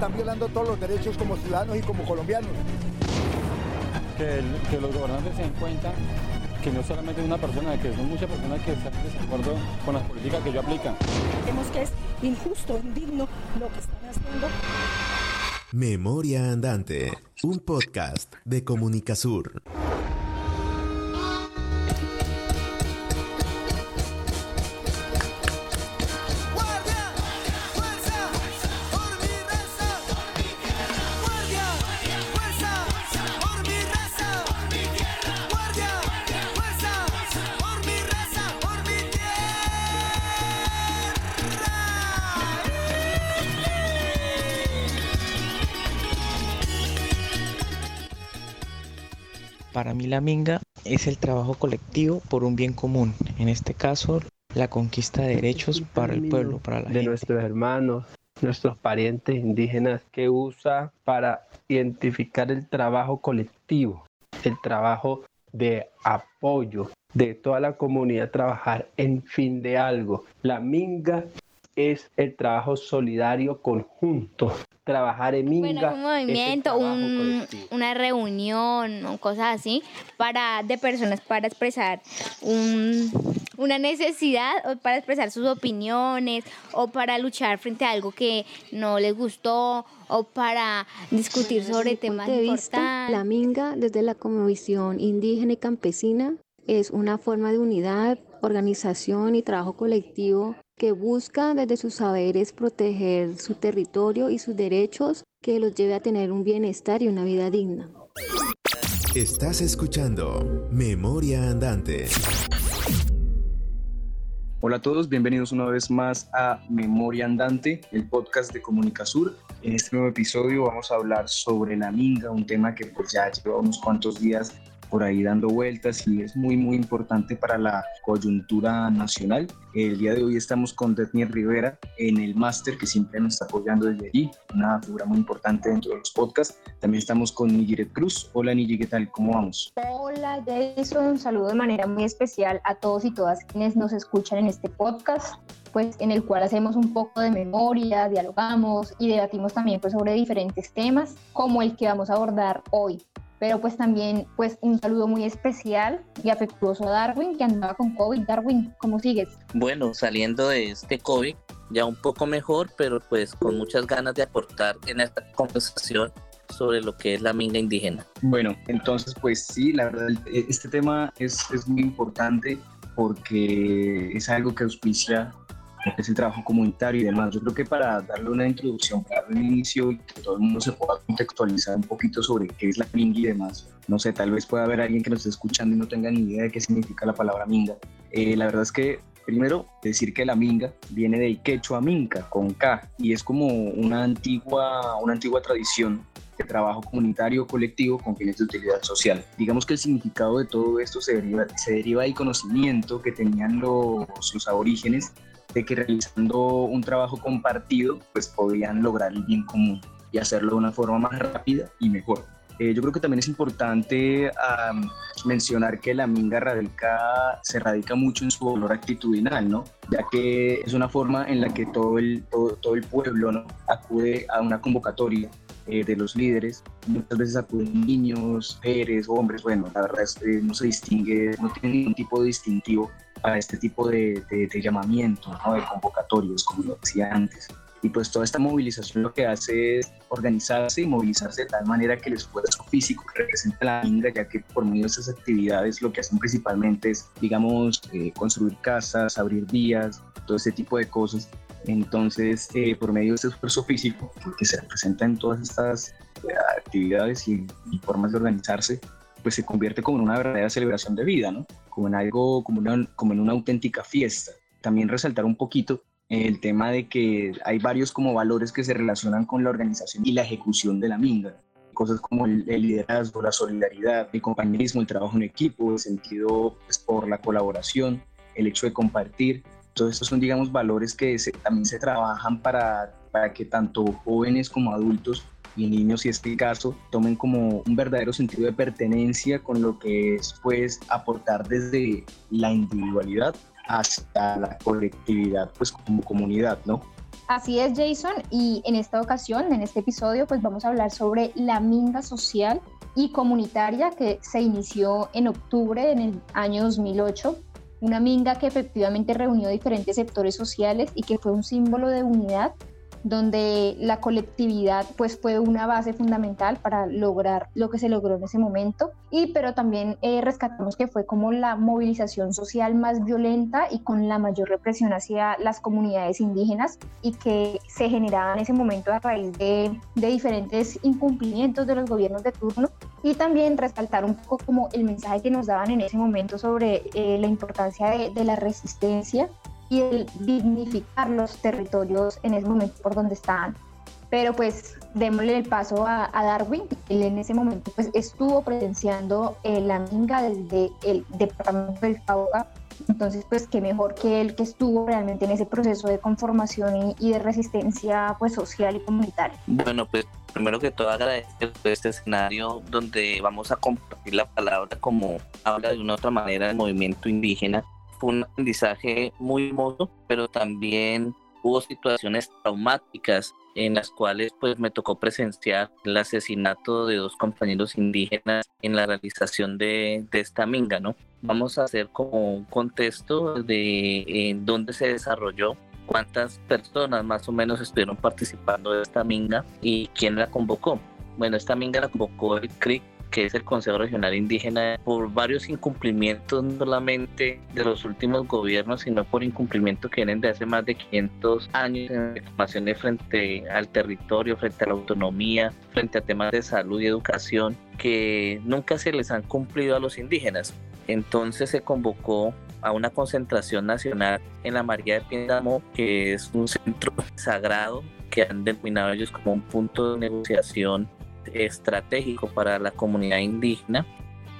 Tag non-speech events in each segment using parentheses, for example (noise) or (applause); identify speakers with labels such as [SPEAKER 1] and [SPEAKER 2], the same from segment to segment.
[SPEAKER 1] están violando todos los derechos como ciudadanos y como colombianos.
[SPEAKER 2] Que, que los gobernantes se den cuenta que no solamente una persona, que son muchas personas que están en desacuerdo con las políticas que yo aplican.
[SPEAKER 3] Vemos que es injusto, indigno lo que están haciendo.
[SPEAKER 4] Memoria Andante, un podcast de Comunicasur.
[SPEAKER 5] Para mí la minga es el trabajo colectivo por un bien común, en este caso la conquista de derechos para el pueblo, para la
[SPEAKER 6] de
[SPEAKER 5] gente.
[SPEAKER 6] nuestros hermanos, nuestros parientes indígenas que usa para identificar el trabajo colectivo, el trabajo de apoyo de toda la comunidad trabajar en fin de algo. La minga es el trabajo solidario conjunto. Trabajar en minga
[SPEAKER 7] Bueno, un movimiento, un- una reunión o cosas así para de personas para expresar un- una necesidad o para expresar sus opiniones o para luchar frente a algo que no les gustó o para discutir sobre temas
[SPEAKER 8] de vista,
[SPEAKER 7] importantes.
[SPEAKER 8] la minga, desde la cosmovisión indígena y campesina, es una forma de unidad, organización y trabajo colectivo que busca desde sus saberes proteger su territorio y sus derechos que los lleve a tener un bienestar y una vida digna.
[SPEAKER 4] Estás escuchando Memoria Andante.
[SPEAKER 9] Hola a todos, bienvenidos una vez más a Memoria Andante, el podcast de Comunicasur. En este nuevo episodio vamos a hablar sobre la minga, un tema que pues ya lleva unos cuantos días por ahí dando vueltas y es muy muy importante para la coyuntura nacional. El día de hoy estamos con Detnier Rivera en el máster que siempre nos está apoyando desde allí, una figura muy importante dentro de los podcasts. También estamos con Nigiret Cruz. Hola Nigi, ¿qué tal? ¿Cómo vamos?
[SPEAKER 10] Hola Jason, un saludo de manera muy especial a todos y todas quienes nos escuchan en este podcast, pues en el cual hacemos un poco de memoria, dialogamos y debatimos también pues sobre diferentes temas como el que vamos a abordar hoy. Pero pues también pues un saludo muy especial y afectuoso a Darwin que andaba con COVID. Darwin, ¿cómo sigues?
[SPEAKER 11] Bueno, saliendo de este COVID, ya un poco mejor, pero pues con muchas ganas de aportar en esta conversación sobre lo que es la minga indígena.
[SPEAKER 9] Bueno, entonces pues sí, la verdad, este tema es, es muy importante porque es algo que auspicia es el trabajo comunitario y demás. Yo creo que para darle una introducción, para darle un inicio y que todo el mundo se pueda contextualizar un poquito sobre qué es la minga y demás, no sé, tal vez pueda haber alguien que nos esté escuchando y no tenga ni idea de qué significa la palabra minga. Eh, la verdad es que Primero, decir que la minga viene del quechua minca, con K, y es como una antigua, una antigua tradición de trabajo comunitario colectivo con fines de utilidad social. Digamos que el significado de todo esto se deriva, se deriva del conocimiento que tenían los, los aborígenes de que realizando un trabajo compartido pues podían lograr el bien común y hacerlo de una forma más rápida y mejor. Eh, yo creo que también es importante mencionar que la minga radica, se radica mucho en su valor actitudinal, ¿no? Ya que es una forma en la que todo el, todo, todo el pueblo ¿no? acude a una convocatoria eh, de los líderes. Muchas veces acuden niños, mujeres, hombres. Bueno, la verdad es que no se distingue, no tiene ningún tipo de distintivo para este tipo de, de, de llamamientos, ¿no? de convocatorias, como lo decía antes. Y pues toda esta movilización lo que hace es organizarse y movilizarse de tal manera que el esfuerzo físico que representa la minga, ya que por medio de esas actividades lo que hacen principalmente es, digamos, eh, construir casas, abrir vías, todo ese tipo de cosas. Entonces, eh, por medio de ese esfuerzo físico que se representa en todas estas eh, actividades y, y, formas de organizarse, pues se convierte como en una verdadera celebración de vida, ¿no? Como en algo, como, una, como en una auténtica fiesta. También resaltar un poquito el tema de que hay varios como valores que se relacionan con la organización y la ejecución de la minga. Cosas como el, el liderazgo, la solidaridad, el compañerismo, el trabajo en equipo, el sentido pues, por la colaboración, el hecho de compartir. Todos estos son, digamos, valores que se, también se trabajan para, para que tanto jóvenes como adultos y niños, si es el caso, tomen como un verdadero sentido de pertenencia con lo que es pues aportar desde la individualidad hasta la colectividad, pues como comunidad, ¿no?
[SPEAKER 10] Así es, Jason, y en esta ocasión, en este episodio, pues vamos a hablar sobre la minga social y comunitaria que se inició en octubre en el año 2008. Una minga que efectivamente reunió diferentes sectores sociales y que fue un símbolo de unidad donde la colectividad pues fue una base fundamental para lograr lo que se logró en ese momento. Y pero también eh, rescatamos que fue como la movilización social más violenta y con la mayor represión hacia las comunidades indígenas y que se generaba en ese momento a raíz de, de diferentes incumplimientos de los gobiernos de turno. Y también resaltar un poco como el mensaje que nos daban en ese momento sobre eh, la importancia de, de la resistencia y el dignificar los territorios en ese momento por donde estaban. Pero pues démosle el paso a, Darwin. Él en ese momento pues estuvo presenciando eh, la minga desde el departamento del Cauca. Entonces pues qué mejor que él que estuvo realmente en ese proceso de conformación y, de resistencia pues social y comunitaria.
[SPEAKER 11] Bueno pues primero que todo agradecer este escenario donde vamos a compartir la palabra como habla de una otra manera el movimiento indígena fue un aprendizaje muy hermoso, pero también hubo situaciones traumáticas en las cuales pues me tocó presenciar el asesinato de dos compañeros indígenas en la realización de, de esta minga, ¿no? Vamos a hacer como un contexto de en dónde se desarrolló, cuántas personas más o menos estuvieron participando de esta minga y quién la convocó. Bueno, esta minga la convocó el CRIC que es el Consejo Regional Indígena, por varios incumplimientos no solamente de los últimos gobiernos, sino por incumplimientos que vienen de hace más de 500 años en reclamaciones frente al territorio, frente a la autonomía, frente a temas de salud y educación, que nunca se les han cumplido a los indígenas. Entonces se convocó a una concentración nacional en la María de Piendamo, que es un centro sagrado que han denominado ellos como un punto de negociación estratégico para la comunidad indígena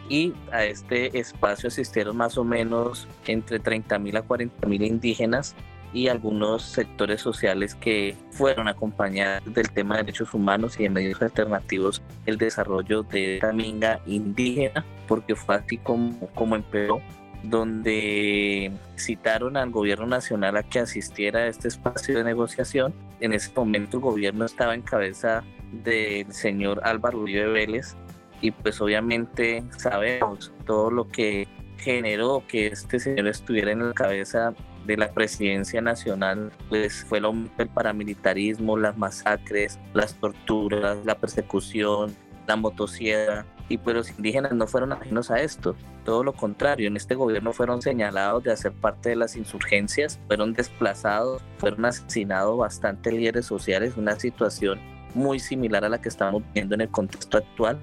[SPEAKER 11] y a este espacio asistieron más o menos entre 30.000 a 40.000 indígenas y algunos sectores sociales que fueron acompañados del tema de derechos humanos y de medios alternativos el desarrollo de esta minga indígena, porque fue así como, como empezó, donde citaron al gobierno nacional a que asistiera a este espacio de negociación. En ese momento el gobierno estaba en cabeza del señor Álvaro Uribe Vélez y pues obviamente sabemos todo lo que generó que este señor estuviera en la cabeza de la presidencia nacional, pues fue el paramilitarismo, las masacres, las torturas, la persecución, la motosierra, y pues los indígenas no fueron ajenos a esto, todo lo contrario, en este gobierno fueron señalados de hacer parte de las insurgencias, fueron desplazados, fueron asesinados bastante líderes sociales, una situación muy similar a la que estamos viendo en el contexto actual,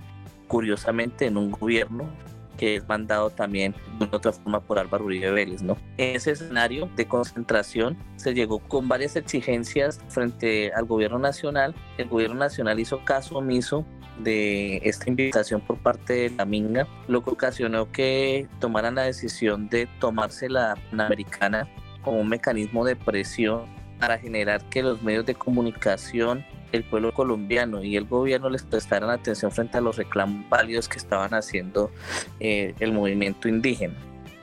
[SPEAKER 11] curiosamente en un gobierno que es mandado también de otra forma por Álvaro Uribe Vélez, ¿no? En ese escenario de concentración se llegó con varias exigencias frente al gobierno nacional. El gobierno nacional hizo caso omiso de esta invitación por parte de la Minga, lo que ocasionó que tomaran la decisión de tomarse la Panamericana como un mecanismo de presión para generar que los medios de comunicación, el pueblo colombiano y el gobierno les prestaran atención frente a los reclamos válidos que estaban haciendo eh, el movimiento indígena.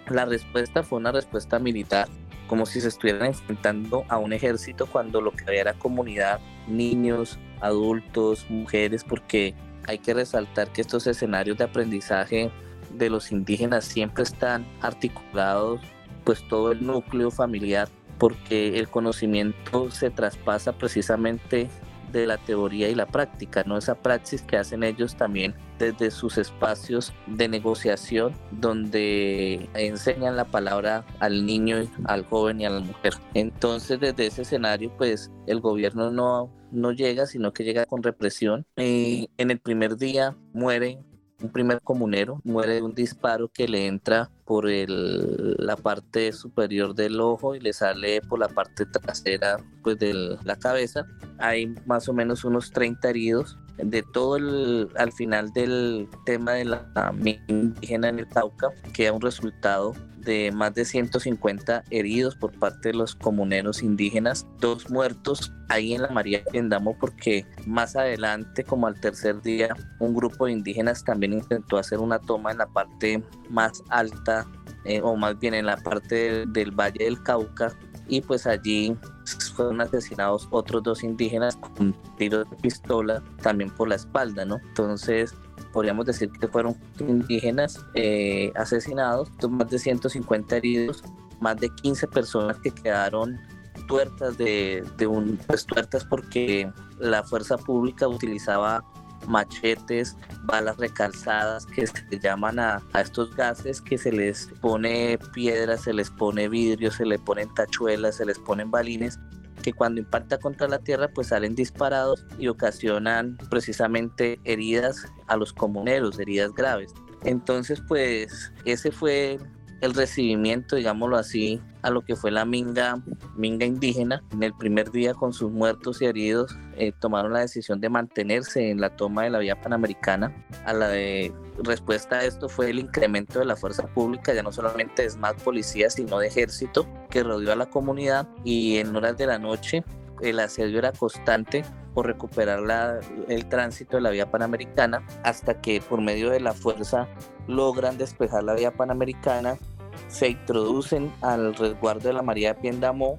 [SPEAKER 11] La respuesta fue una respuesta militar, como si se estuvieran enfrentando a un ejército cuando lo que había era comunidad, niños, adultos, mujeres, porque hay que resaltar que estos escenarios de aprendizaje de los indígenas siempre están articulados, pues todo el núcleo familiar, porque el conocimiento se traspasa precisamente de la teoría y la práctica, ¿no? Esa praxis que hacen ellos también desde sus espacios de negociación, donde enseñan la palabra al niño, al joven y a la mujer. Entonces, desde ese escenario, pues el gobierno no, no llega, sino que llega con represión. Y en el primer día muere un primer comunero muere de un disparo que le entra por el, la parte superior del ojo y le sale por la parte trasera pues de la cabeza. Hay más o menos unos 30 heridos. De todo el, al final del tema de la indígena en el Cauca, queda un resultado de más de 150 heridos por parte de los comuneros indígenas, dos muertos ahí en la María Piendamo porque más adelante, como al tercer día, un grupo de indígenas también intentó hacer una toma en la parte más alta eh, o más bien en la parte del Valle del Cauca y pues allí fueron asesinados otros dos indígenas con tiros de pistola también por la espalda, ¿no? Entonces podríamos decir que fueron indígenas eh, asesinados, más de 150 heridos, más de 15 personas que quedaron tuertas de, de un pues tuertas porque la fuerza pública utilizaba machetes, balas recalzadas que se llaman a, a, estos gases que se les pone piedras, se les pone vidrio, se les ponen tachuelas, se les ponen balines que cuando impacta contra la tierra pues salen disparados y ocasionan precisamente heridas a los comuneros, heridas graves. Entonces pues ese fue el recibimiento, digámoslo así, a lo que fue la minga, minga indígena. En el primer día con sus muertos y heridos eh, tomaron la decisión de mantenerse en la toma de la vía panamericana. A la respuesta a esto fue el incremento de la fuerza pública, ya no solamente de más policía, sino de ejército que rodeó a la comunidad y en horas de la noche el asedio era constante por recuperar la, el tránsito de la vía panamericana hasta que por medio de la fuerza logran despejar la vía panamericana se introducen al resguardo de la María de Piendamó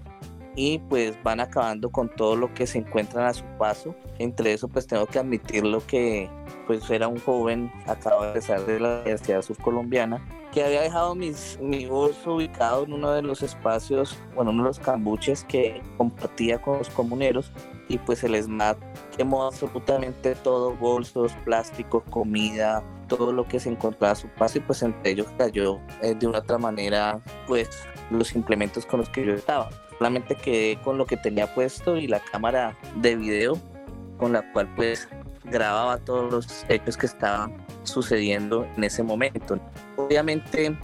[SPEAKER 11] y pues van acabando con todo lo que se encuentran a su paso. Entre eso pues tengo que admitir lo que pues era un joven, acabo de regresar de la Universidad Subcolombiana, que había dejado mis, mi bolso ubicado en uno de los espacios, bueno, uno de los cambuches que compartía con los comuneros y pues el SMAT quemó absolutamente todo, bolsos, plásticos, comida, todo lo que se encontraba a su paso y pues entre ellos cayó eh, de una otra manera pues los implementos con los que yo estaba. Solamente quedé con lo que tenía puesto y la cámara de video con la cual pues grababa todos los hechos que estaban sucediendo en ese momento. Obviamente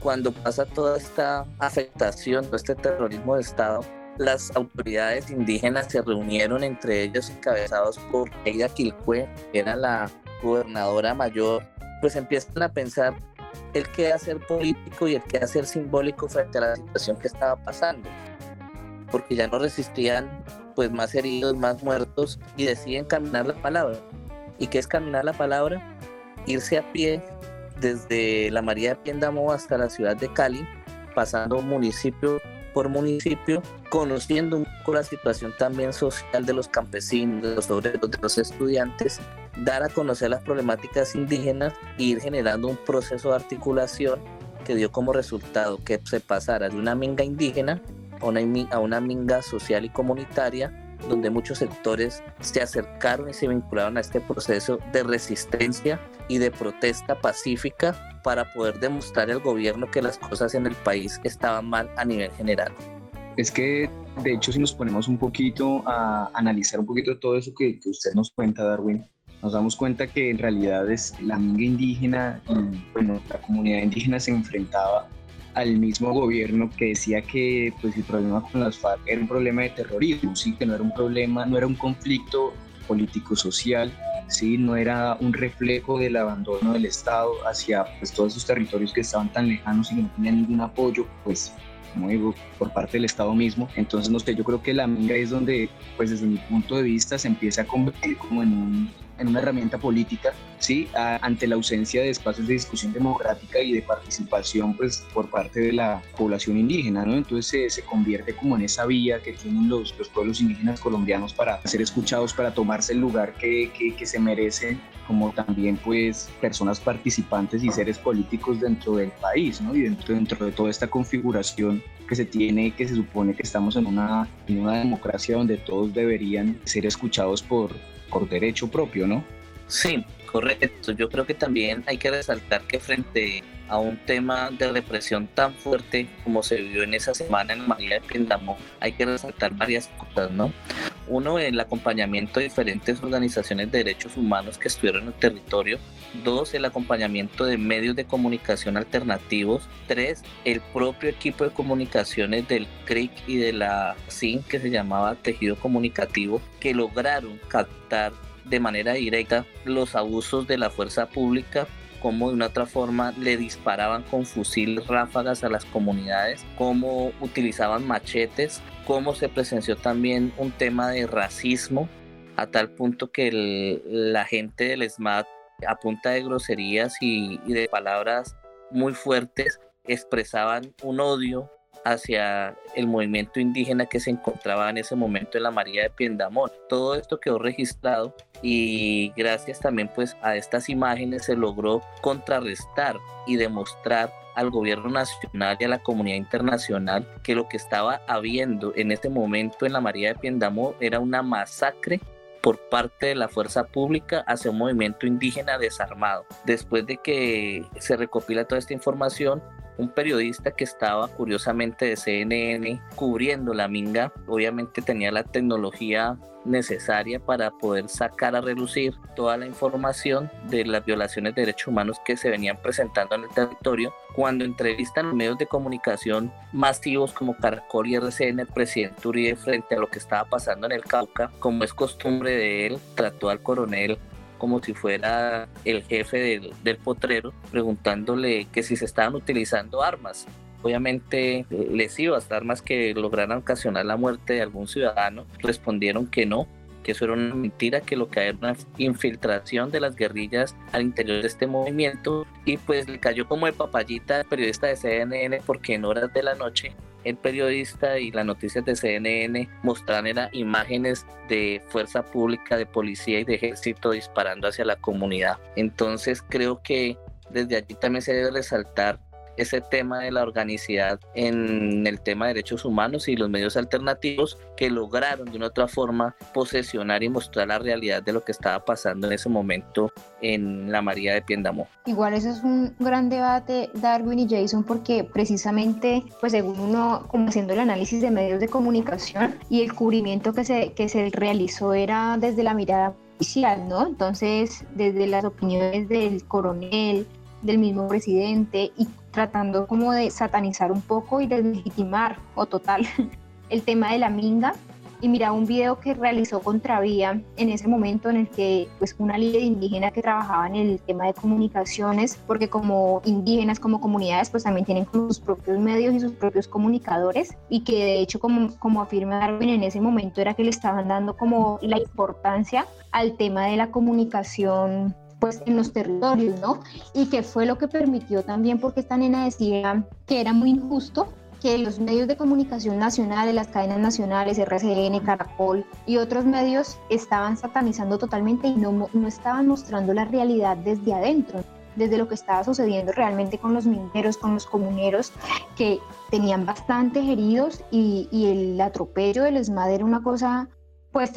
[SPEAKER 11] cuando pasa toda esta afectación, todo este terrorismo de Estado, las autoridades indígenas se reunieron entre ellos encabezados por Eida Quilcue, que era la gobernadora mayor, pues empiezan a pensar el qué hacer político y el qué hacer simbólico frente a la situación que estaba pasando, porque ya no resistían pues más heridos, más muertos y deciden caminar la palabra. ¿Y qué es caminar la palabra? Irse a pie desde la María de Piendamó hasta la ciudad de Cali, pasando municipio por municipio, conociendo un poco la situación también social de los campesinos, de los de los estudiantes, dar a conocer las problemáticas indígenas e ir generando un proceso de articulación que dio como resultado que se pasara de una minga indígena a una minga social y comunitaria donde muchos sectores se acercaron y se vincularon a este proceso de resistencia y de protesta pacífica para poder demostrar al gobierno que las cosas en el país estaban mal a nivel general.
[SPEAKER 9] Es que, de hecho, si nos ponemos un poquito a analizar un poquito todo eso que, usted nos cuenta, Darwin, nos damos cuenta que en realidad es la minga indígena y bueno, la comunidad indígena se enfrentaba al mismo gobierno que decía que pues el problema con las FARC era un problema de terrorismo, sí, que no era un problema, no era un conflicto político social, sí, no era un reflejo del abandono del Estado hacia pues todos esos territorios que estaban tan lejanos y que no tenían ningún apoyo, pues como digo, por parte del Estado mismo. Entonces, no sé, yo creo que la minga es donde, pues desde mi punto de vista, se empieza a convertir como en un en una herramienta política, ¿sí? ante la ausencia de espacios de discusión democrática y de participación pues, por parte de la población indígena. ¿no? Entonces se, convierte como en esa vía que tienen los, los, pueblos indígenas colombianos para ser escuchados, para tomarse el lugar que, que, que se merecen como también pues personas participantes y seres políticos dentro del país, ¿no? Y dentro, dentro de toda esta configuración que se tiene, que se supone que estamos en una, en una democracia donde todos deberían ser escuchados por, por derecho propio, ¿no?
[SPEAKER 11] Sí, correcto. Yo creo que también hay que resaltar que frente a un tema de represión tan fuerte como se vivió en esa semana en María de Pindamo, hay que resaltar varias cosas, ¿no? Uno, el acompañamiento de diferentes organizaciones de derechos humanos que estuvieron en el territorio. Dos, el acompañamiento de medios de comunicación alternativos. Tres, el propio equipo de comunicaciones del CRIC y de la CIN que se llamaba Tejido Comunicativo, que lograron captar de manera directa los abusos de la fuerza pública cómo de una otra forma le disparaban con fusiles ráfagas a las comunidades, cómo utilizaban machetes, cómo se presenció también un tema de racismo a tal punto que la gente del SMAT a punta de groserías y, de palabras muy fuertes expresaban un odio hacia el movimiento indígena que se encontraba en ese momento en la María de Piendamón. Todo esto quedó registrado y gracias también pues a estas imágenes se logró contrarrestar y demostrar al gobierno nacional y a la comunidad internacional que lo que estaba habiendo en ese momento en la María de Piendamón era una masacre por parte de la fuerza pública hacia un movimiento indígena desarmado. Después de que se recopila toda esta información, un periodista que estaba curiosamente de CNN cubriendo la minga, obviamente tenía la tecnología necesaria para poder sacar a relucir toda la información de las violaciones de derechos humanos que se venían presentando en el territorio. Cuando entrevistan medios de comunicación masivos como Caracol y RCN, el presidente Uribe frente a lo que estaba pasando en el Cauca, como es costumbre de él, trató al coronel como si fuera el jefe del, potrero, preguntándole que si se estaban utilizando armas. Obviamente lesivas, armas que lograran ocasionar la muerte de algún ciudadano, respondieron que no, que eso era una mentira, que lo que era una infiltración de las guerrillas al interior de este movimiento y pues le cayó como de papayita al periodista de CNN porque en horas de la noche el periodista y las noticias de CNN mostraron imágenes de fuerza pública, de policía y de ejército disparando hacia la comunidad. Entonces creo que desde allí también se debe resaltar ese tema de la organicidad en el tema de derechos humanos y los medios alternativos que lograron de una otra forma posesionar y mostrar la realidad de lo que estaba pasando en ese momento en la María de Piendamó.
[SPEAKER 10] Igual eso es un gran debate, Darwin y Jason, porque precisamente, pues según uno, como haciendo el análisis de medios de comunicación y el cubrimiento que se, que se realizó era desde la mirada ¿no? Entonces, desde las opiniones del coronel, del mismo presidente y tratando como de satanizar un poco y de legitimar o total (laughs) el tema de la minga. Y mira un video que realizó Contravía en ese momento en el que pues una líder indígena que trabajaba en el tema de comunicaciones porque como indígenas como comunidades pues también tienen sus propios medios y sus propios comunicadores y que de hecho como, como afirma Darwin en ese momento era que le estaban dando como la importancia al tema de la comunicación pues en los territorios, ¿no? Y que fue lo que permitió también, porque esta nena decía que era muy injusto que los medios de comunicación nacionales, las cadenas nacionales, RCN, Caracol y otros medios estaban satanizando totalmente y no, no estaban mostrando la realidad desde adentro, desde lo que estaba sucediendo realmente con los mineros, con los comuneros, que tenían bastantes heridos y, y el atropello del ESMAD era una cosa pues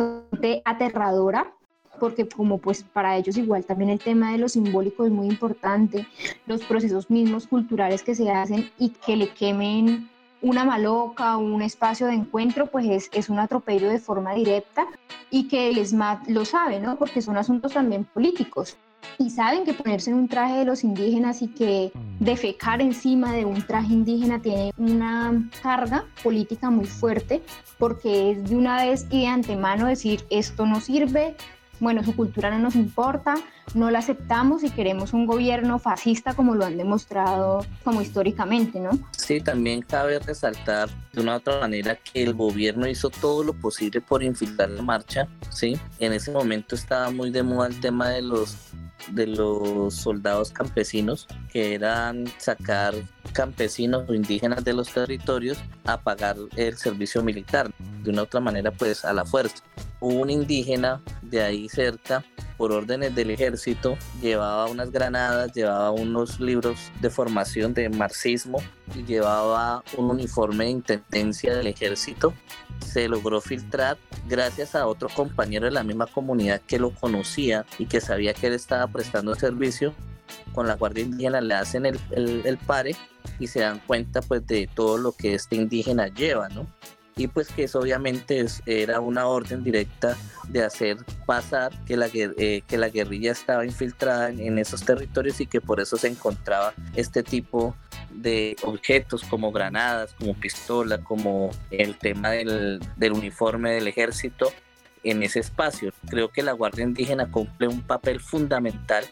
[SPEAKER 10] aterradora porque como pues para ellos igual también el tema de lo simbólico es muy importante, los procesos mismos culturales que se hacen y que le quemen una maloca o un espacio de encuentro, pues es, es un atropello de forma directa y que el SMAT lo sabe, ¿no? Porque son asuntos también políticos. Y saben que ponerse en un traje de los indígenas y que defecar encima de un traje indígena tiene una carga política muy fuerte, porque es de una vez y de antemano decir esto no sirve, bueno, su cultura no nos importa, no la aceptamos y queremos un gobierno fascista como lo han demostrado como históricamente, ¿no?
[SPEAKER 11] Sí, también cabe resaltar de una u otra manera que el gobierno hizo todo lo posible por infiltrar la marcha, ¿sí? En ese momento estaba muy de moda el tema de los de los soldados campesinos, que eran sacar campesinos o indígenas de los territorios a pagar el servicio militar, de una u otra manera pues a la fuerza. Un indígena de ahí cerca, por órdenes del ejército, llevaba unas granadas, llevaba unos libros de formación de marxismo y llevaba un uniforme de intendencia del ejército. Se logró filtrar gracias a otro compañero de la misma comunidad que lo conocía y que sabía que él estaba prestando servicio. Con la Guardia Indígena le hacen el, el, el pare y se dan cuenta pues de todo lo que este indígena lleva, ¿no? Y pues que eso obviamente era una orden directa de hacer pasar que la, eh, que la guerrilla estaba infiltrada en, esos territorios y que por eso se encontraba este tipo de objetos como granadas, como pistola, como el tema del, del uniforme del ejército en ese espacio. Creo que la Guardia Indígena cumple un papel fundamental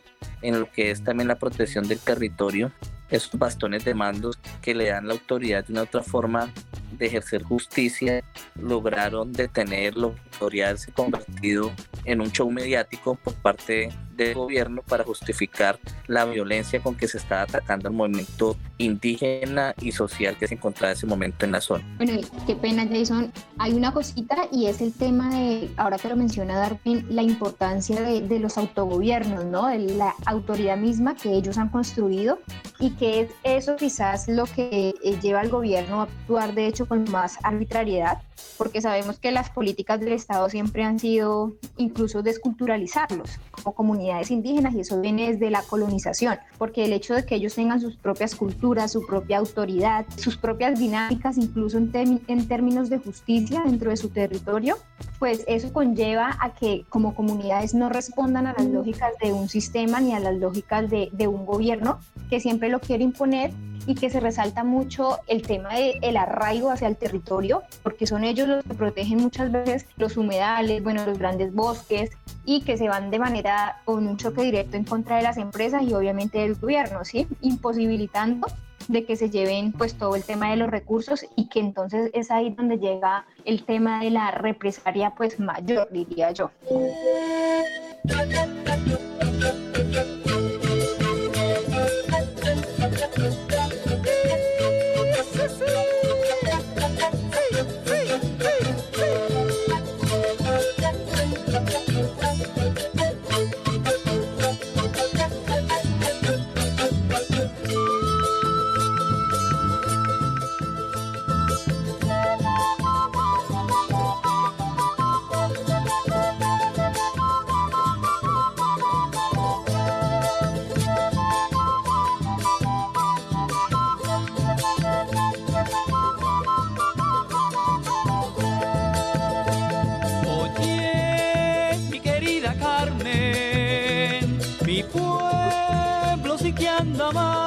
[SPEAKER 11] en lo que es también la protección del territorio, esos bastones de mandos que le dan la autoridad de una otra forma de ejercer justicia lograron detener lo que se convertido en un show mediático por parte del gobierno para justificar la violencia con que se estaba atacando el movimiento indígena y social que se encontraba en ese momento en la zona.
[SPEAKER 10] Bueno, qué pena Jason. Hay una cosita y es el tema de, ahora que lo menciona Darwin, la importancia de, de los autogobiernos, ¿no? De la autoridad misma que ellos han construido y que es eso quizás lo que eh, lleva al gobierno a actuar de hecho con más arbitrariedad, porque sabemos que las políticas del Estado siempre han sido incluso desculturalizarlos como comunidades indígenas y eso viene desde la colonización, porque el hecho de que ellos tengan sus propias culturas, su propia autoridad, sus propias dinámicas, incluso en, en términos de justicia dentro de su territorio, pues eso conlleva a que como comunidades no respondan a las lógicas de un sistema ni a las lógicas de, de un gobierno que siempre lo quiere imponer y que se resalta mucho el tema del arraigo hacia el territorio, porque son ellos los que protegen muchas veces los humedales, bueno, los grandes bosques y que se van de manera con un choque directo en contra de las empresas y obviamente del gobierno, ¿sí? Imposibilitando de que se lleven pues todo el tema de los recursos y que entonces es ahí donde llega el tema de la represalia pues mayor, diría yo.
[SPEAKER 9] Bueno, pues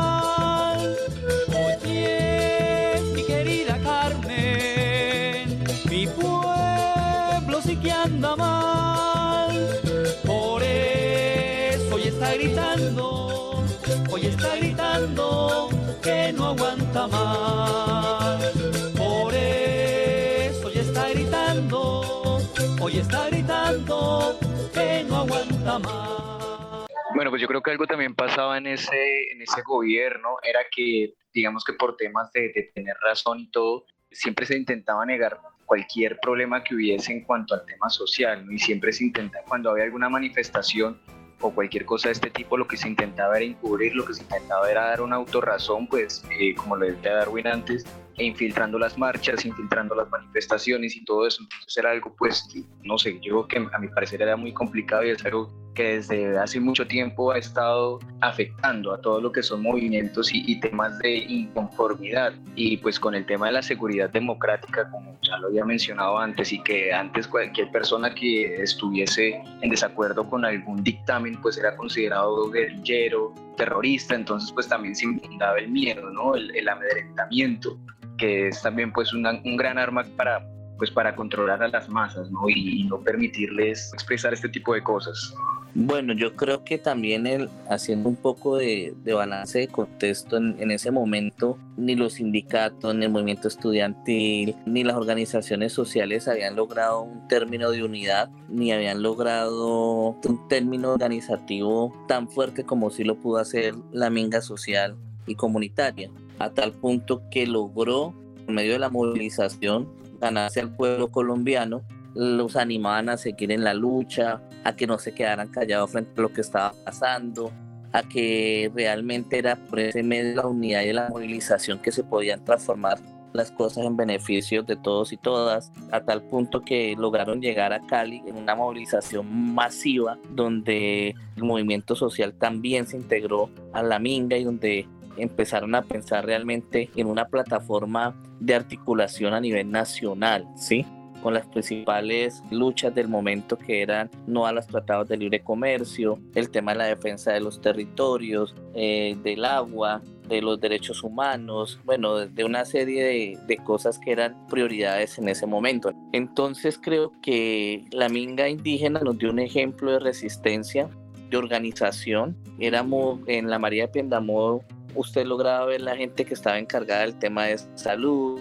[SPEAKER 9] yo creo que algo también pasaba en ese, en ese gobierno, era que, digamos que por temas de, de tener razón y todo, siempre se intentaba negar cualquier problema que hubiese en cuanto al tema social, y siempre se intenta, cuando había alguna manifestación o cualquier cosa de este tipo, lo que se intentaba era encubrir, lo que se intentaba era dar una autorrazón, pues eh, como lo decía Darwin antes, e infiltrando las marchas, infiltrando las manifestaciones y todo eso. Entonces era algo, pues, no sé, yo que a mi parecer era muy complicado y es algo que desde hace mucho tiempo ha estado afectando a todo lo que son movimientos y, y, temas de inconformidad. Y pues con el tema de la seguridad democrática, como ya lo había mencionado antes, y que antes cualquier persona que estuviese en desacuerdo con algún dictamen, pues era considerado guerrillero, terrorista, entonces pues también se infundaba el miedo, ¿no? El, amedrentamiento, que es también pues un gran arma para pues para controlar a las masas ¿no? Y, y no permitirles expresar este tipo de cosas.
[SPEAKER 11] Bueno, yo creo que también el, haciendo un poco de, balance de contexto en, en, ese momento, ni los sindicatos, ni el movimiento estudiantil, ni las organizaciones sociales habían logrado un término de unidad, ni habían logrado un término organizativo tan fuerte como sí lo pudo hacer la minga social y comunitaria, a tal punto que logró, en medio de la movilización, ganarse al pueblo colombiano los animaban a seguir en la lucha, a que no se quedaran callados frente a lo que estaba pasando, a que realmente era por ese medio la unidad y la movilización que se podían transformar las cosas en beneficio de todos y todas, a tal punto que lograron llegar a Cali en una movilización masiva donde el movimiento social también se integró a la minga y donde empezaron a pensar realmente en una plataforma de articulación a nivel nacional, ¿sí? Con las principales luchas del momento que eran no a los tratados de libre comercio, el tema de la defensa de los territorios, eh, del agua, de los derechos humanos, bueno, de una serie de, de, cosas que eran prioridades en ese momento. Entonces creo que la minga indígena nos dio un ejemplo de resistencia, de organización. Éramos en la María de Piendamó, usted lograba ver la gente que estaba encargada del tema de salud,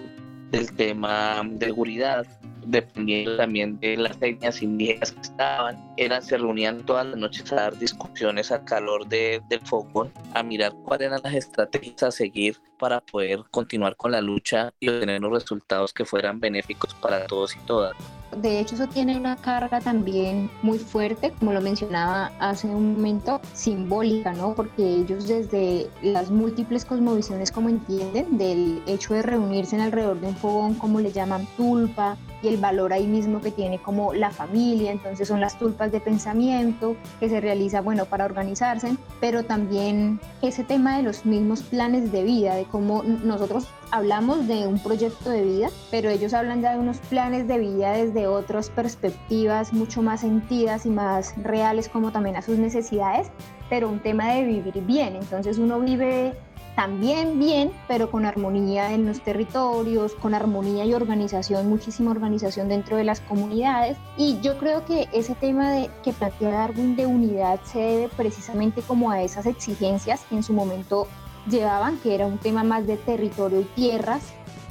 [SPEAKER 11] del tema de seguridad, dependiendo también de las etnias indígenas que estaban, eran, se reunían todas las noches a dar discusiones al calor de, del fogón, a mirar cuáles eran las estrategias a seguir para poder continuar con la lucha y obtener los resultados que fueran benéficos para todos y todas.
[SPEAKER 10] De hecho, eso tiene una carga también muy fuerte, como lo mencionaba hace un momento, simbólica, ¿no? Porque ellos desde las múltiples cosmovisiones, como entienden, del hecho de reunirse alrededor de un fogón, como le llaman tulpa, y el valor ahí mismo que tiene como la familia, entonces son las tulpas de pensamiento que se realiza, bueno, para organizarse, pero también ese tema de los mismos planes de vida, de cómo nosotros hablamos de un proyecto de vida, pero ellos hablan ya de unos planes de vida desde otras perspectivas mucho más sentidas y más reales como también a sus necesidades, pero un tema de vivir bien, entonces uno vive también bien, pero con armonía en los territorios, con armonía y organización, muchísima organización dentro de las comunidades. Y yo creo que ese tema de que plantea Darwin de unidad se debe precisamente como a esas exigencias que en su momento llevaban, que era un tema más de territorio y tierras,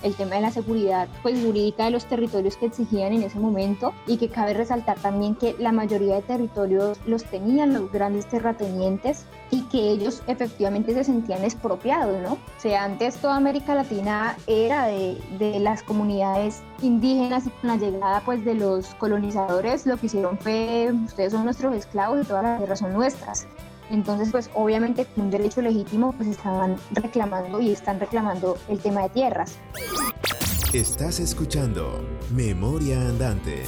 [SPEAKER 10] el tema de la seguridad pues, jurídica de los territorios que exigían en ese momento y que cabe resaltar también que la mayoría de territorios los tenían los grandes terratenientes y que ellos efectivamente se sentían expropiados, ¿no? O sea, antes toda América Latina era de, de las comunidades indígenas y con la llegada pues de los colonizadores lo que hicieron fue ustedes son nuestros esclavos y todas las tierras son nuestras. Entonces, pues obviamente con un derecho legítimo, pues estaban reclamando y están reclamando el tema de tierras.
[SPEAKER 4] Estás escuchando Memoria Andante.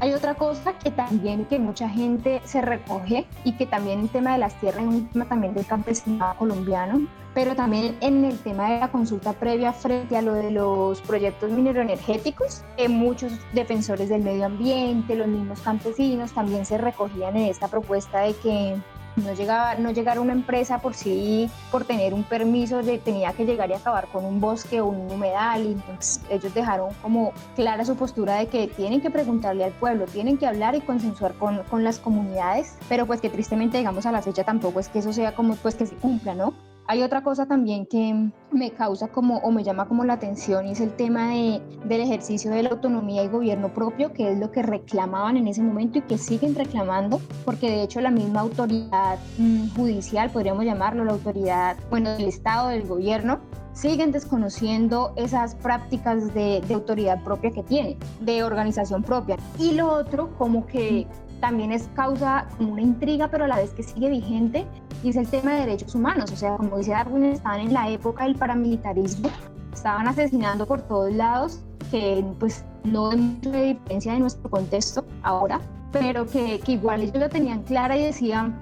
[SPEAKER 10] Hay otra cosa que también que mucha gente se recoge y que también el tema de las tierras es un tema también del campesinado colombiano, pero también en el tema de la consulta previa frente a lo de los proyectos mineroenergéticos, que muchos defensores del medio ambiente, los mismos campesinos también se recogían en esta propuesta de que no llegaba no llegar una empresa por sí por tener un permiso tenía que llegar y acabar con un bosque o un humedal entonces ellos dejaron como clara su postura de que tienen que preguntarle al pueblo tienen que hablar y consensuar con, con las comunidades pero pues que tristemente digamos a la fecha tampoco es que eso sea como pues que se cumpla no hay otra cosa también que me causa como o me llama como la atención y es el tema de, del ejercicio de la autonomía y gobierno propio, que es lo que reclamaban en ese momento y que siguen reclamando, porque de hecho la misma autoridad mm, judicial, podríamos llamarlo, la autoridad, bueno, del Estado, del gobierno, siguen desconociendo esas prácticas de, de autoridad propia que tienen, de organización propia. Y lo otro, como que también es causa como una intriga, pero a la vez que sigue vigente, y es el tema de derechos humanos. O sea, como dice Darwin, estaban en la época del paramilitarismo, estaban asesinando por todos lados, que pues no hay mucha diferencia de nuestro contexto ahora, pero que, que igual ellos lo tenían clara y decían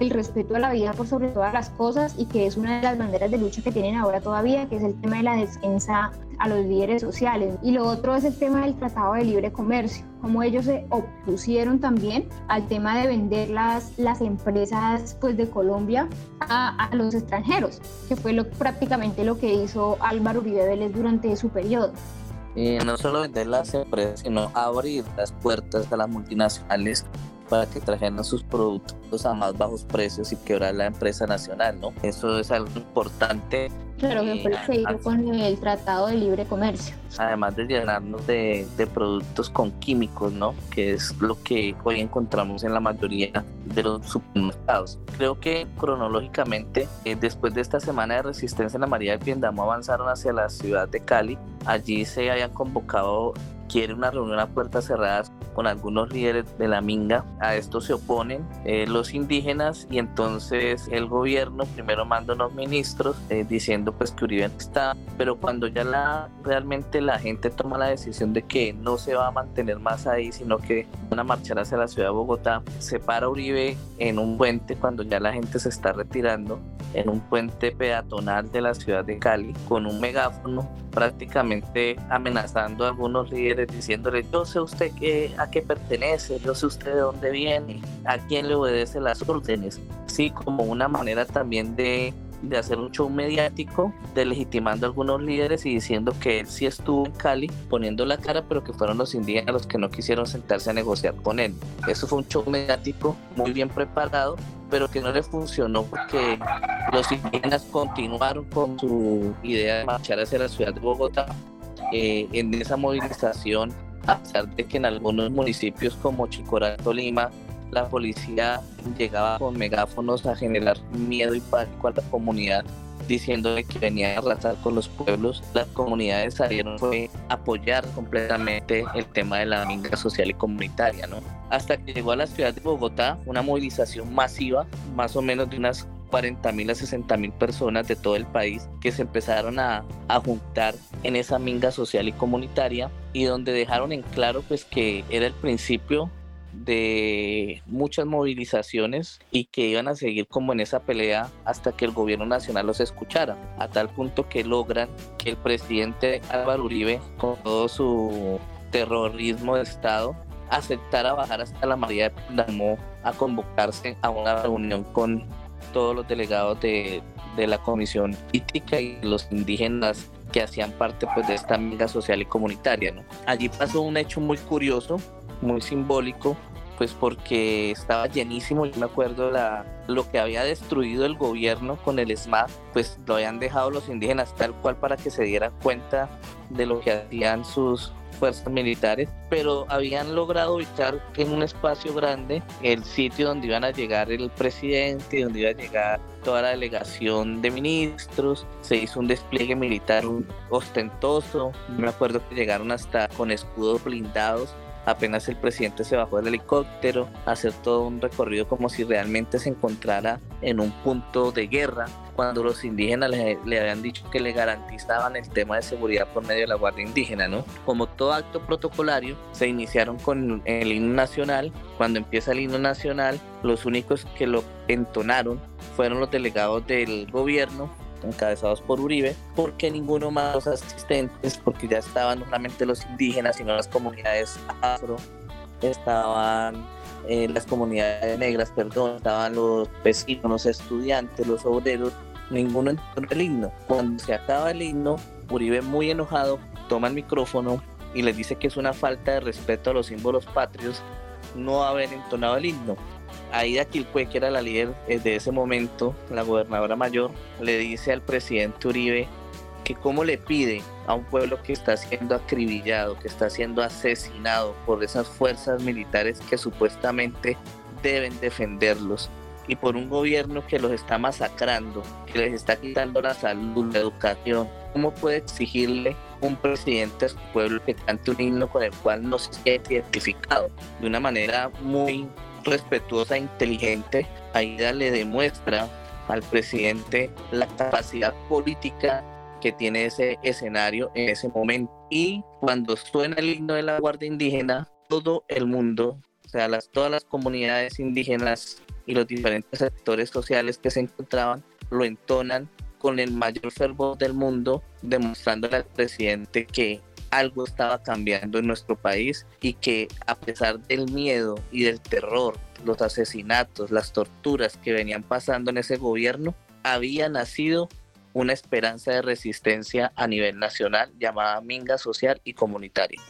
[SPEAKER 10] el respeto a la vida por sobre todas las cosas y que es una de las banderas de lucha que tienen ahora todavía, que es el tema de la defensa a los líderes sociales. Y lo otro es el tema del Tratado de Libre Comercio, como ellos se opusieron también al tema de vender las, las empresas pues, de Colombia a, a los extranjeros, que fue lo, prácticamente lo que hizo Álvaro Uribe Vélez durante su periodo.
[SPEAKER 11] Y no solo vender las empresas, sino abrir las puertas a las multinacionales para que trajeran sus productos a más bajos precios y quebrar la empresa nacional, ¿no? Eso es algo importante.
[SPEAKER 10] Claro, que fue seguido con el Tratado de Libre Comercio.
[SPEAKER 11] Además de llenarnos de, de, productos con químicos, ¿no? Que es lo que hoy encontramos en la mayoría de los supermercados. Creo que cronológicamente, eh, después de esta semana de resistencia en la María de Piendamo, avanzaron hacia la ciudad de Cali. Allí se habían convocado quiere una reunión a puertas cerradas con algunos líderes de la Minga. A esto se oponen eh, los indígenas y entonces el gobierno primero manda unos ministros eh, diciendo pues que Uribe está, pero cuando ya la, realmente la gente toma la decisión de que no se va a mantener más ahí, sino que van a marchar hacia la ciudad de Bogotá, se para Uribe en un puente cuando ya la gente se está retirando, en un puente peatonal de la ciudad de Cali, con un megáfono prácticamente amenazando a algunos líderes diciéndole yo sé usted que, a qué pertenece, yo sé usted de dónde viene, a quién le obedece las órdenes, sí, como una manera también de de hacer un show mediático, de legitimando a algunos líderes y diciendo que él sí estuvo en Cali poniendo la cara, pero que fueron los indígenas los que no quisieron sentarse a negociar con él. Eso fue un show mediático muy bien preparado, pero que no le funcionó porque los indígenas continuaron con su idea de marchar hacia la ciudad de Bogotá. Eh, en esa movilización, a pesar de que en algunos municipios como Chicoral, Tolima, la policía llegaba con megáfonos a generar miedo y pánico a la comunidad diciendo que venía a arrasar con los pueblos, las comunidades salieron fue apoyar completamente el tema de la minga social y comunitaria, ¿no? Hasta que llegó a la ciudad de Bogotá una movilización masiva, más o menos de unas 40 mil a 60 mil personas de todo el país que se empezaron a, a, juntar en esa minga social y comunitaria y donde dejaron en claro pues que era el principio de muchas movilizaciones y que iban a seguir como en esa pelea hasta que el gobierno nacional los escuchara, a tal punto que logran que el presidente Álvaro Uribe, con todo su terrorismo de Estado, aceptara bajar hasta la María de Pandamó a convocarse a una reunión con todos los delegados de, de la Comisión Política y los indígenas que hacían parte pues de esta amiga social y comunitaria. Allí pasó un hecho muy curioso muy simbólico, pues porque estaba llenísimo, yo me acuerdo la, lo que había destruido el gobierno con el SMAT, pues lo habían dejado los indígenas tal cual para que se dieran cuenta de lo que hacían sus fuerzas militares, pero habían logrado ubicar en un espacio grande el sitio donde iban a llegar el presidente, donde iba a llegar toda la delegación de ministros, se hizo un despliegue militar ostentoso, me acuerdo que llegaron hasta con escudos blindados apenas el presidente se bajó del helicóptero, hacer todo un recorrido como si realmente se encontrara en un punto de guerra, cuando los indígenas le, habían dicho que le garantizaban el tema de seguridad por medio de la Guardia Indígena, ¿no? Como todo acto protocolario, se iniciaron con el himno nacional. Cuando empieza el himno nacional, los únicos que lo entonaron fueron los delegados del gobierno encabezados por Uribe, porque ninguno más los asistentes, porque ya estaban no solamente los indígenas, sino las comunidades afro, estaban eh, las comunidades negras, perdón, estaban los vecinos, los estudiantes, los obreros, ninguno entonó el himno. Cuando se acaba el himno, Uribe muy enojado toma el micrófono y le dice que es una falta de respeto a los símbolos patrios no haber entonado el himno. Aida Quilpue, que era la líder eh, de ese momento, la gobernadora mayor, le dice al presidente Uribe que cómo le pide a un pueblo que está siendo acribillado, que está siendo asesinado por esas fuerzas militares que supuestamente deben defenderlos y por un gobierno que los está masacrando, que les está quitando la salud, la educación, ¿cómo puede exigirle un presidente a su pueblo que cante un himno con el cual no se siente identificado? De una manera muy respetuosa e inteligente, Aida le demuestra al presidente la capacidad política que tiene ese escenario en ese momento. Y cuando suena el himno de la Guardia Indígena, todo el mundo, o sea, las, todas las comunidades indígenas y los diferentes sectores sociales que se encontraban, lo entonan con el mayor fervor del mundo, demostrándole al presidente que algo estaba cambiando en nuestro país y que a pesar del miedo y del terror, los asesinatos, las torturas que venían pasando en ese gobierno, había nacido una esperanza de resistencia a nivel nacional llamada Minga Social y Comunitaria.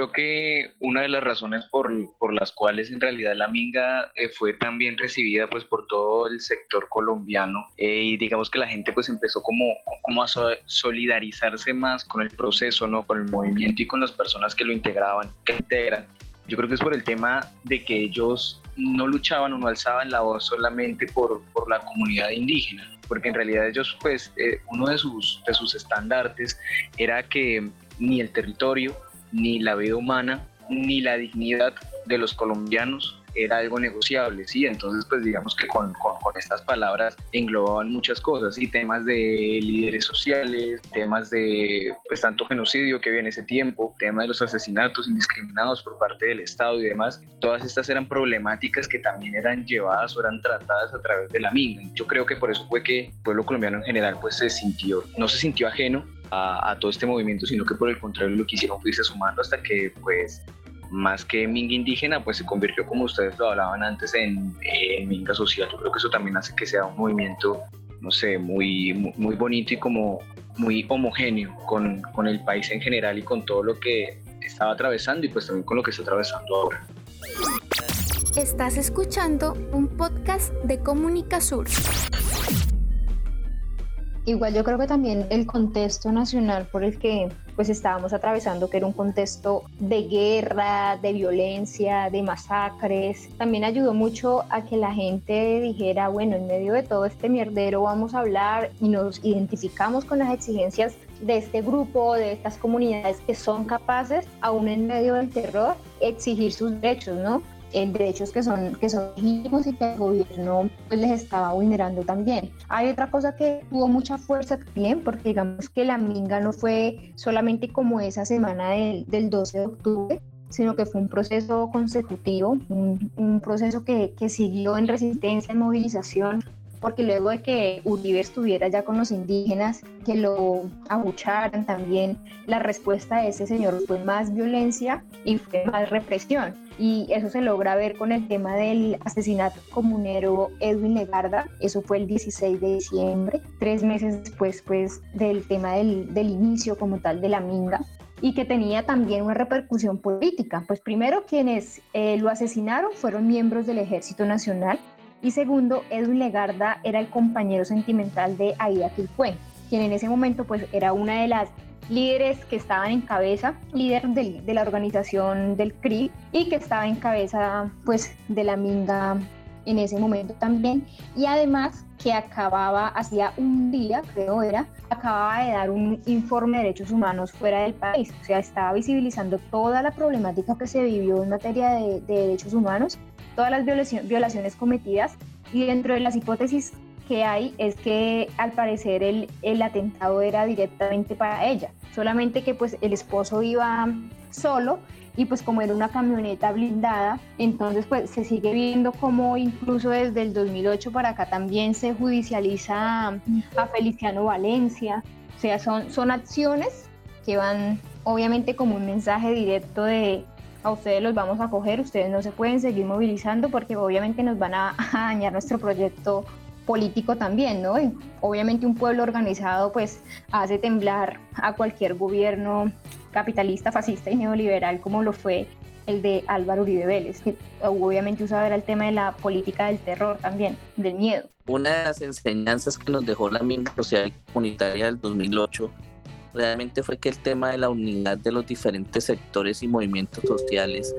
[SPEAKER 9] Creo que una de las razones por, por las cuales en realidad la Minga eh, fue tan bien recibida pues por todo el sector colombiano eh, y digamos que la gente pues empezó como, como a solidarizarse más con el proceso, ¿no? Con el movimiento y con las personas que lo integraban, que integran. Yo creo que es por el tema de que ellos no luchaban o no alzaban la voz solamente por, por la comunidad indígena, porque en realidad ellos pues eh, uno de sus, de sus estandartes era que ni el territorio, ni la vida humana, ni la dignidad de los colombianos era algo negociable, ¿sí? Entonces, pues digamos que con, con, estas palabras englobaban muchas cosas, y temas de líderes sociales, temas de, pues, tanto genocidio que en ese tiempo, tema de los asesinatos indiscriminados por parte del Estado y demás, todas estas eran problemáticas que también eran llevadas o eran tratadas a través de la minga. Yo creo que por eso fue que el pueblo colombiano en general, pues se sintió, no se sintió ajeno a, a, todo este movimiento, sino que por el contrario lo quisieron irse sumando hasta que pues más que minga indígena, pues se convirtió, como ustedes lo hablaban antes, en, minga social. Yo creo que eso también hace que sea un movimiento, no sé, muy, muy bonito y como muy homogéneo con, con el país en general y con todo lo que estaba atravesando y pues también con lo que está atravesando ahora.
[SPEAKER 12] Estás escuchando un podcast de Comunica Sur.
[SPEAKER 10] Igual yo creo que también el contexto nacional por el que pues estábamos atravesando, que era un contexto de guerra, de violencia, de masacres, también ayudó mucho a que la gente dijera, bueno, en medio de todo este mierdero vamos a hablar y nos identificamos con las exigencias de este grupo, de estas comunidades que son capaces, aún en medio del terror, exigir sus derechos, ¿no? En derechos que son, que son legítimos y que el gobierno pues, les estaba vulnerando también. Hay otra cosa que tuvo mucha fuerza también, porque digamos que la minga no fue solamente como esa semana del, del 12 de octubre, sino que fue un proceso consecutivo, un, un proceso que, que, siguió en resistencia, en movilización, porque luego de que Uribe estuviera ya con los indígenas, que lo abucharan también, la respuesta de ese señor fue más violencia y fue más represión. Y eso se logra ver con el tema del asesinato comunero Edwin Legarda, eso fue el 16 de diciembre, tres meses después pues, del tema del, del inicio como tal de la minga y que tenía también una repercusión política. Pues primero quienes eh, lo asesinaron fueron miembros del Ejército Nacional y segundo, Edwin Legarda era el compañero sentimental de Aida Quilpue, quien en ese momento pues era una de las líderes que estaban en cabeza, líder de, de la organización del CRI y que estaba en cabeza pues de la Minga en ese momento también. Y además que acababa, hacía un día creo era, acababa de dar un informe de derechos humanos fuera del país, o sea, estaba visibilizando toda la problemática que se vivió en materia de, de derechos humanos todas las violaciones cometidas y dentro de las hipótesis hay es que al parecer el, el atentado era directamente para ella, solamente que pues el esposo iba solo y pues como era una camioneta blindada, entonces pues se sigue viendo como incluso desde el 2008 para acá también se judicializa a Feliciano Valencia, o sea, son, son acciones que van obviamente como un mensaje directo de, a ustedes los vamos a coger, ustedes no se pueden seguir movilizando porque obviamente nos van a, (laughs) dañar nuestro proyecto político también, ¿no? Obviamente un pueblo organizado pues hace temblar a cualquier gobierno capitalista, fascista y neoliberal como lo fue el de Álvaro Uribe Vélez, que obviamente usaba el tema de la política del terror también, del miedo.
[SPEAKER 11] Una de las enseñanzas que nos dejó la Minga Social Comunitaria del 2008 realmente fue que el tema de la unidad de los diferentes sectores y movimientos sociales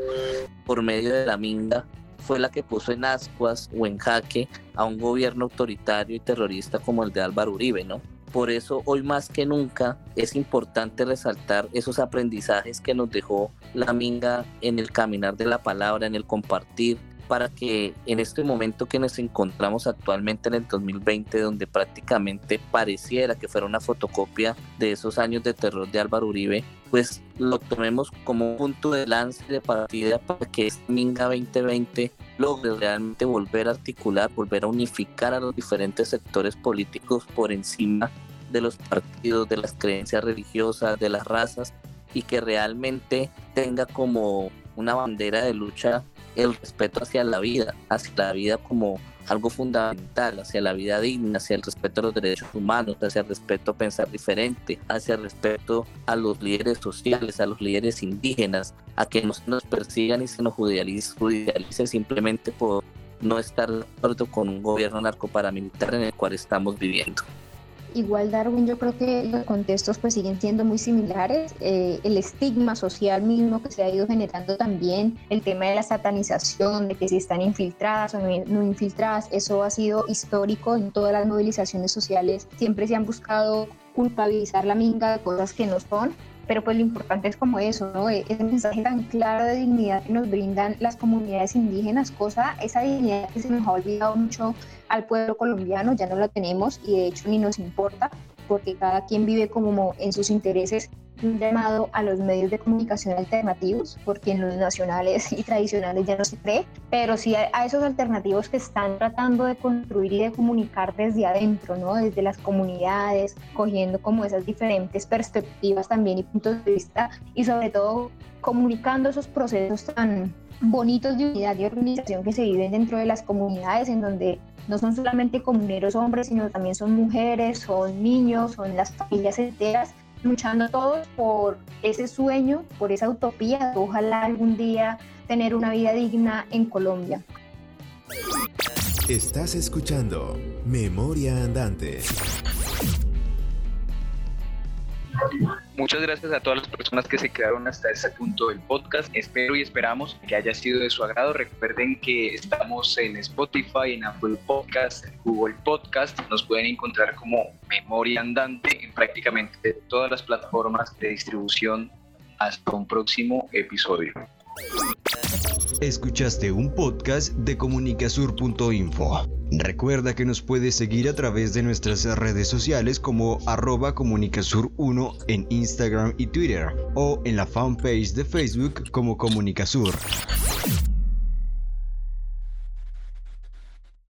[SPEAKER 11] por medio de la Minga fue la que puso en ascuas o en jaque a un gobierno autoritario y terrorista como el de Álvaro Uribe, ¿no? Por eso hoy más que nunca es importante resaltar esos aprendizajes que nos dejó la Minga en el caminar de la palabra, en el compartir, para que en este momento que nos encontramos actualmente en el 2020, donde prácticamente pareciera que fuera una fotocopia de esos años de terror de Álvaro Uribe, pues lo tomemos como un punto de lance de partida para que este Minga 2020 logre realmente volver a articular, volver a unificar a los diferentes sectores políticos por encima de los partidos, de las creencias religiosas, de las razas y que realmente tenga como una bandera de lucha el respeto hacia la vida, hacia la vida como algo fundamental, hacia la vida digna, hacia el respeto a los derechos humanos, hacia el respeto a pensar diferente, hacia el respeto a los líderes sociales, a los líderes indígenas, a que no se nos persigan y se nos judicialice, simplemente por no estar de acuerdo con un gobierno narcoparamilitar en el cual estamos viviendo.
[SPEAKER 10] Igual Darwin, yo creo que los contextos pues siguen siendo muy similares. Eh, el estigma social mismo que se ha ido generando también, el tema de la satanización, de que si están infiltradas o no infiltradas, eso ha sido histórico en todas las movilizaciones sociales. Siempre se han buscado culpabilizar la minga de cosas que no son pero pues lo importante es como eso, ¿no? E-, ese mensaje tan claro de dignidad que nos brindan las comunidades indígenas, cosa, esa dignidad que se nos ha olvidado mucho al pueblo colombiano, ya no la tenemos y de hecho ni nos importa porque cada quien vive como en sus intereses un llamado a los medios de comunicación alternativos, porque en los nacionales y tradicionales ya no se cree, pero sí a, esos alternativos que están tratando de construir y de comunicar desde adentro, ¿no? desde las comunidades, cogiendo como esas diferentes perspectivas también y puntos de vista y sobre todo comunicando esos procesos tan bonitos de unidad y organización que se viven dentro de las comunidades en donde no son solamente comuneros hombres, sino también son mujeres, son niños, son las familias enteras, luchando todos por ese sueño, por esa utopía ojalá algún día tener una vida digna en Colombia.
[SPEAKER 4] Estás escuchando Memoria Andante.
[SPEAKER 9] Muchas gracias a todas las personas que se quedaron hasta este punto del podcast. Espero y esperamos que haya sido de su agrado. Recuerden que estamos en Spotify, en Apple Podcast, en Google Podcast. Nos pueden encontrar como Memoria Andante en prácticamente todas las plataformas de distribución. Hasta un próximo episodio.
[SPEAKER 4] Escuchaste un podcast de comunicasur.info. Recuerda que nos puedes seguir a través de nuestras redes sociales como arroba comunicasur1 en Instagram y Twitter o en la fanpage de Facebook como Comunicasur.